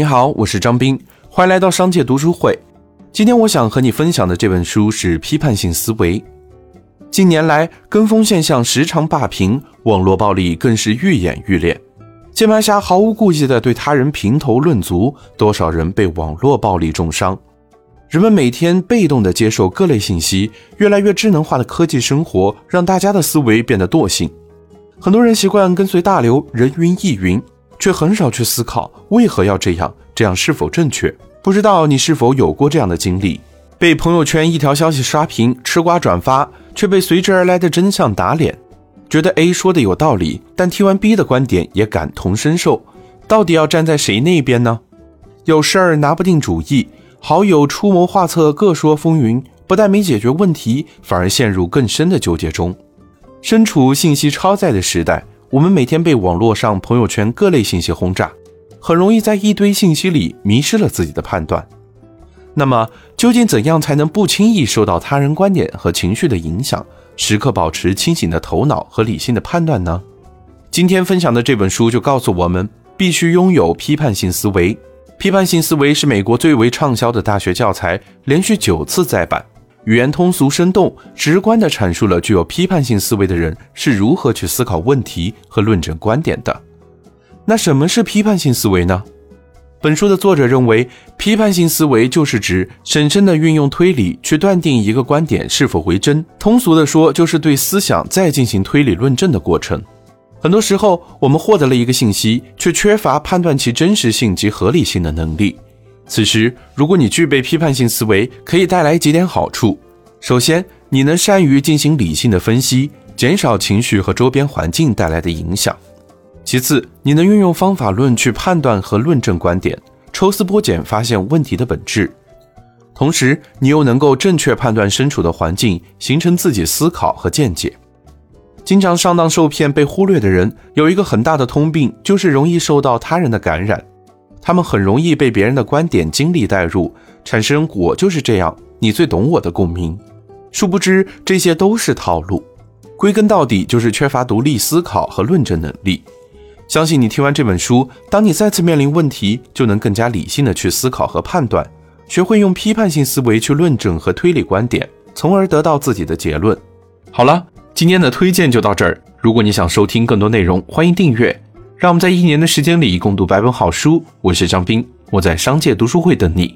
你好，我是张斌，欢迎来到商界读书会。今天我想和你分享的这本书是《批判性思维》。近年来，跟风现象时常霸屏，网络暴力更是愈演愈烈。键盘侠毫无顾忌地对他人评头论足，多少人被网络暴力重伤。人们每天被动地接受各类信息，越来越智能化的科技生活让大家的思维变得惰性。很多人习惯跟随大流，人云亦云。却很少去思考为何要这样，这样是否正确？不知道你是否有过这样的经历：被朋友圈一条消息刷屏、吃瓜转发，却被随之而来的真相打脸。觉得 A 说的有道理，但听完 B 的观点也感同身受，到底要站在谁那一边呢？有事儿拿不定主意，好友出谋划策，各说风云，不但没解决问题，反而陷入更深的纠结中。身处信息超载的时代。我们每天被网络上、朋友圈各类信息轰炸，很容易在一堆信息里迷失了自己的判断。那么，究竟怎样才能不轻易受到他人观点和情绪的影响，时刻保持清醒的头脑和理性的判断呢？今天分享的这本书就告诉我们，必须拥有批判性思维。批判性思维是美国最为畅销的大学教材，连续九次再版。语言通俗生动，直观地阐述了具有批判性思维的人是如何去思考问题和论证观点的。那什么是批判性思维呢？本书的作者认为，批判性思维就是指审慎地运用推理去断定一个观点是否为真。通俗地说，就是对思想再进行推理论证的过程。很多时候，我们获得了一个信息，却缺乏判断其真实性及合理性的能力。此时，如果你具备批判性思维，可以带来几点好处。首先，你能善于进行理性的分析，减少情绪和周边环境带来的影响。其次，你能运用方法论去判断和论证观点，抽丝剥茧发现问题的本质。同时，你又能够正确判断身处的环境，形成自己思考和见解。经常上当受骗被忽略的人，有一个很大的通病，就是容易受到他人的感染。他们很容易被别人的观点、经历带入，产生“我就是这样，你最懂我的”共鸣。殊不知，这些都是套路。归根到底，就是缺乏独立思考和论证能力。相信你听完这本书，当你再次面临问题，就能更加理性的去思考和判断，学会用批判性思维去论证和推理观点，从而得到自己的结论。好了，今天的推荐就到这儿。如果你想收听更多内容，欢迎订阅。让我们在一年的时间里共读百本好书。我是张斌，我在商界读书会等你。